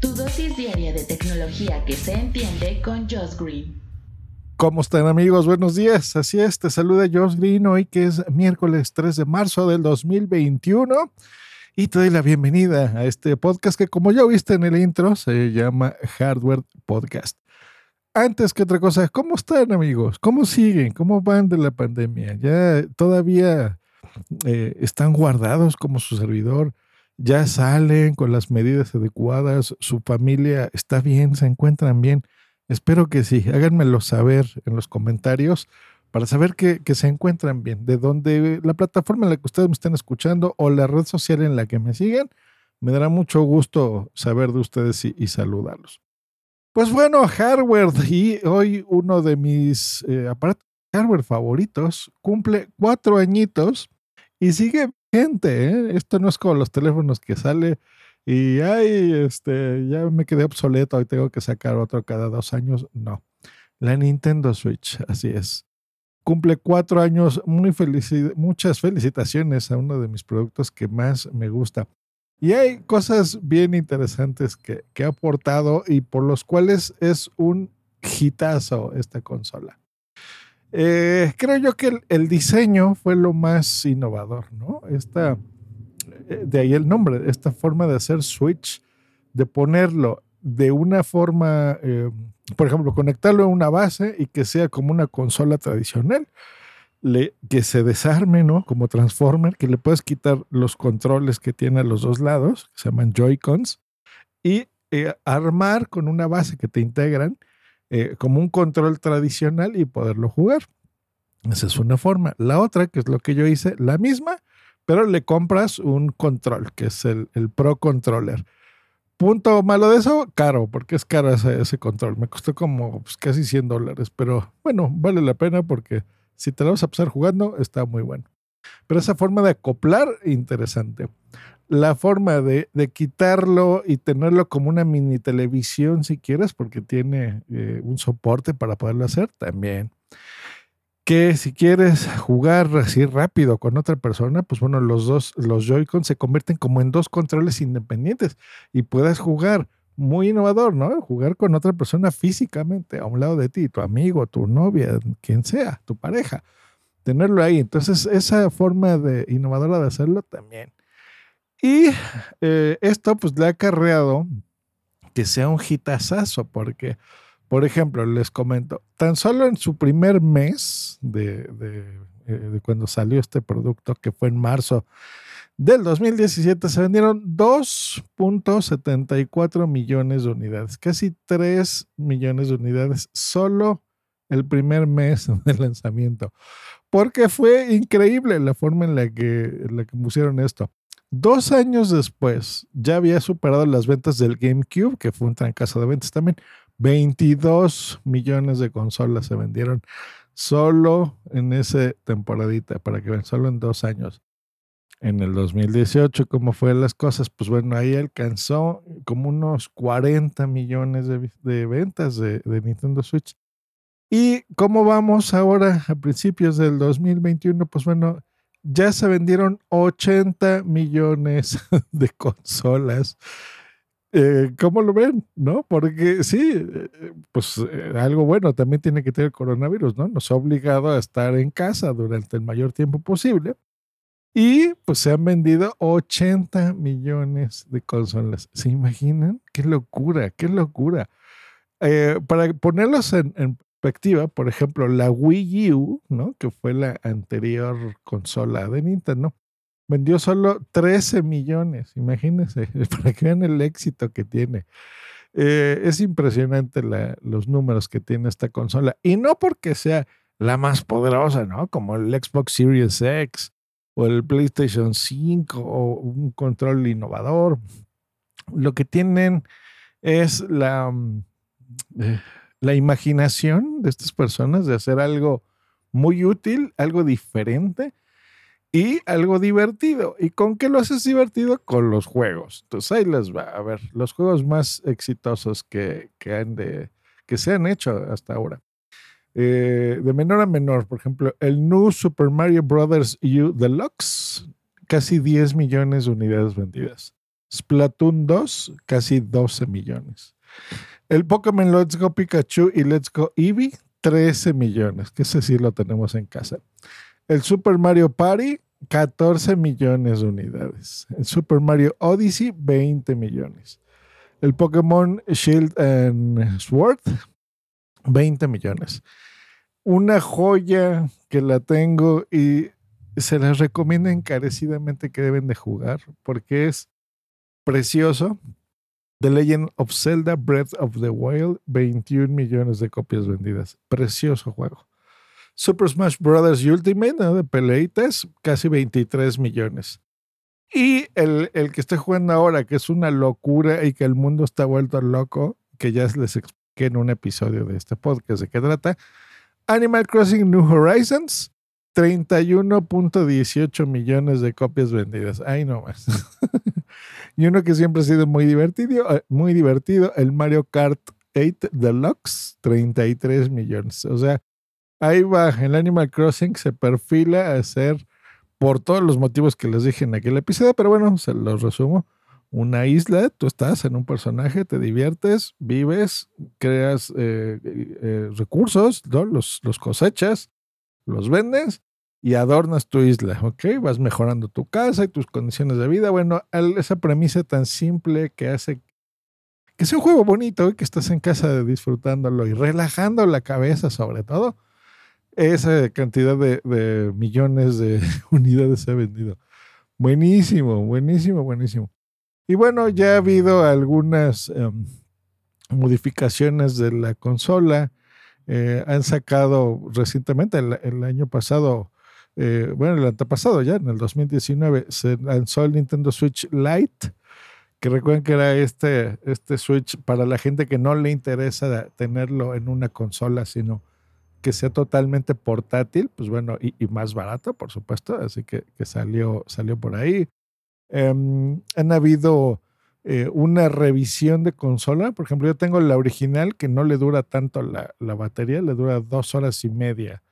Tu dosis diaria de tecnología que se entiende con Josh Green. ¿Cómo están amigos? Buenos días. Así es, te saluda Josh Green hoy que es miércoles 3 de marzo del 2021 y te doy la bienvenida a este podcast que como ya viste en el intro se llama Hardware Podcast. Antes que otra cosa, ¿cómo están amigos? ¿Cómo siguen? ¿Cómo van de la pandemia? ¿Ya todavía eh, están guardados como su servidor? ¿Ya salen con las medidas adecuadas? ¿Su familia está bien? ¿Se encuentran bien? Espero que sí. Háganmelo saber en los comentarios para saber que, se encuentran bien. De donde la plataforma en la que ustedes me están escuchando o la red social en la que me siguen, me dará mucho gusto saber de ustedes y, y saludarlos. Pues bueno, hardware. Y hoy uno de mis eh, aparatos hardware favoritos cumple cuatro añitos y sigue gente. ¿eh? Esto no es como los teléfonos que sale y ay, este, ya me quedé obsoleto y tengo que sacar otro cada dos años. No. La Nintendo Switch, así es. Cumple cuatro años. Muy muchas felicitaciones a uno de mis productos que más me gusta. Y hay cosas bien interesantes que, que ha aportado y por los cuales es un hitazo esta consola. Eh, creo yo que el, diseño fue lo más innovador, ¿no? Esta, de ahí el nombre, esta forma de hacer Switch, de ponerlo de una forma, eh, por ejemplo, conectarlo a una base y que sea como una consola tradicional, que se desarme, ¿no? Como Transformer, que le puedes quitar los controles que tiene a los dos lados, que se llaman Joy-Cons, y eh, armar con una base que te integran eh, como un control tradicional y poderlo jugar. Esa es una forma. La otra, que es lo que yo hice, la misma, pero le compras un control, que es el, el Pro Controller. Punto malo de eso, caro, porque es caro ese, ese control. Me costó como pues, casi 100 dólares, pero bueno, vale la pena porque si te lo vas a pasar jugando, está muy bueno. Pero esa forma de acoplar, interesante. La forma de, de quitarlo y tenerlo como una mini televisión, si quieres, porque tiene eh, un soporte para poderlo hacer, también que si quieres jugar así rápido con otra persona, pues bueno, los dos, los Joy-Con se convierten como en dos controles independientes y puedes jugar muy innovador, ¿no? Jugar con otra persona físicamente a un lado de ti, tu amigo, tu novia, quien sea, tu pareja, tenerlo ahí. Entonces, esa forma de innovadora de hacerlo también. Y eh, esto pues le ha acarreado que sea un hitazazo, porque por ejemplo, les comento, tan solo en su primer mes de, de, eh, cuando salió este producto, que fue en marzo del 2017, se vendieron 2.74 millones de unidades, casi 3 millones de unidades solo el primer mes de lanzamiento, porque fue increíble la forma en la que, en la que pusieron esto. Dos años después, ya había superado las ventas del GameCube, que fue un trancazo de ventas también, 22 millones de consolas se vendieron solo en esa temporadita, para que vean, solo en dos años. En el 2018, ¿cómo fue las cosas? Pues bueno, ahí alcanzó como unos 40 millones de, de ventas de, de, Nintendo Switch. ¿Y cómo vamos ahora a principios del 2021? Pues bueno, ya se vendieron 80 millones de consolas eh, ¿Cómo lo ven? ¿No? Porque sí, eh, pues eh, algo bueno también tiene que tener coronavirus, ¿no? Nos ha obligado a estar en casa durante el mayor tiempo posible. Y pues se han vendido 80 millones de consolas. ¿Se imaginan? ¡Qué locura! ¡Qué locura! Para ponerlos en, perspectiva, por ejemplo, la Wii U, ¿no? Que fue la anterior consola de Nintendo, vendió solo 13 millones, imagínense, para que vean el éxito que tiene. Eh, es impresionante los números que tiene esta consola. Y no porque sea la más poderosa, ¿no? Como el Xbox Series X o el PlayStation 5 o un control innovador. lo que tienen es la, mm, eh, la imaginación de estas personas de hacer algo muy útil, algo diferente y algo divertido. ¿Y con qué lo haces divertido? Con los juegos. Entonces ahí les va. A ver, los juegos más exitosos que, que, se han hecho hasta ahora. Eh, de menor a menor, por ejemplo, el New Super Mario Bros. U Deluxe, casi 10 millones de unidades vendidas. Splatoon 2, casi 12 millones. El Pokémon Let's Go Pikachu y Let's Go Eevee, 13 millones, que ese sí lo tenemos en casa. El Super Mario Party, 14 millones de unidades. El Super Mario Odyssey, 20 millones. El Pokémon Shield and Sword, 20 millones. Una joya que la tengo y se las recomiendo encarecidamente que deben de jugar porque es precioso. The Legend of Zelda Breath of the Wild, 21 millones de copias vendidas. Precioso juego. Super Smash Bros. Ultimate, de peleitas, casi 23 millones. Y el, el, que estoy jugando ahora, que es una locura y que el mundo está vuelto loco, que ya les expliqué en un episodio de este podcast de qué trata. Animal Crossing New Horizons, 31.18 millones de copias vendidas. Ay, no más. y uno que siempre ha sido muy divertido, eh, muy divertido, el Mario Kart 8 Deluxe, 33 millones. O sea, ahí va, el Animal Crossing se perfila a ser, por todos los motivos que les dije en aquel episodio, pero bueno, se los resumo. Una isla, tú estás en un personaje, te diviertes, vives, creas eh, eh, recursos, los, los cosechas, los vendes y adornas tu isla, ¿ok? Vas mejorando tu casa y tus condiciones de vida. Bueno, esa premisa tan simple que hace que sea un juego bonito y que estás en casa disfrutándolo y relajando la cabeza sobre todo, esa cantidad de, millones de unidades se ha vendido. Buenísimo, buenísimo, buenísimo. Y bueno, ya ha habido algunas em, modificaciones de la consola. Eh, han sacado recientemente, el, año pasado, eh, bueno, el antepasado ya, en el 2019, se lanzó el Nintendo Switch Lite, que recuerden que era este, este Switch para la gente que no le interesa tenerlo en una consola, sino que sea totalmente portátil, pues bueno, y, más barato, por supuesto, así que, que salió, salió por ahí. Em, han habido eh, una revisión de consola, por ejemplo, yo tengo la original que no le dura tanto la, la batería, le dura dos horas y media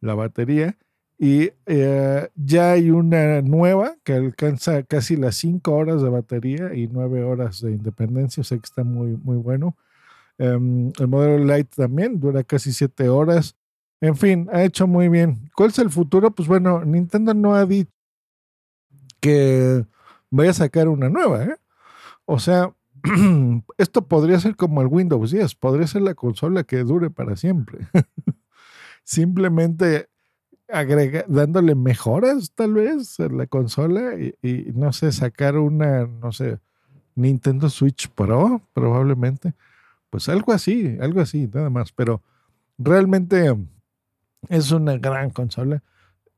la batería, y eh, ya hay una nueva que alcanza casi las cinco horas de batería y nueve horas de independencia, o sea que está muy, muy bueno. Em, el modelo Lite también dura casi siete horas. En fin, ha hecho muy bien. ¿Cuál es el futuro? Pues bueno, Nintendo no ha dicho que vaya a sacar una nueva. ¿eh? O sea, esto podría ser como el Windows 10, podría ser la consola que dure para siempre. Simplemente agrega, dándole mejoras tal vez a la consola y, y, no sé, sacar una, no sé, Nintendo Switch Pro probablemente. Pues algo así, algo así, nada más. Pero realmente es una gran consola.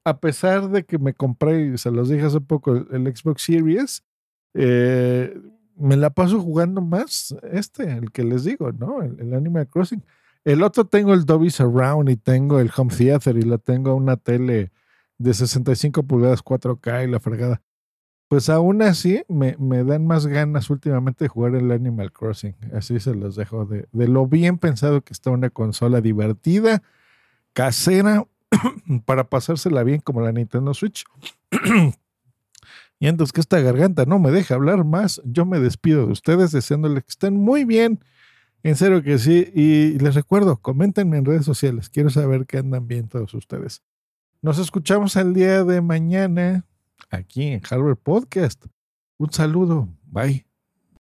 A pesar de que me compré, se los dije hace poco, el, Xbox Series, eh, me la paso jugando más este, el que les digo, ¿no? El, Animal Crossing. El otro tengo el Dolby Surround y tengo el Home Theater y la tengo una tele de 65 pulgadas 4K y la fregada pues aún así me, me, dan más ganas últimamente de jugar el Animal Crossing. Así se los dejo de, de lo bien pensado que está una consola divertida, casera, para pasársela bien como la Nintendo Switch. y entonces que esta garganta no me deja hablar más, yo me despido de ustedes deseándoles que estén muy bien. En serio que sí. Y les recuerdo, coméntenme en redes sociales. Quiero saber que andan bien todos ustedes. Nos escuchamos el día de mañana aquí en Harvard Podcast. Un saludo. Bye.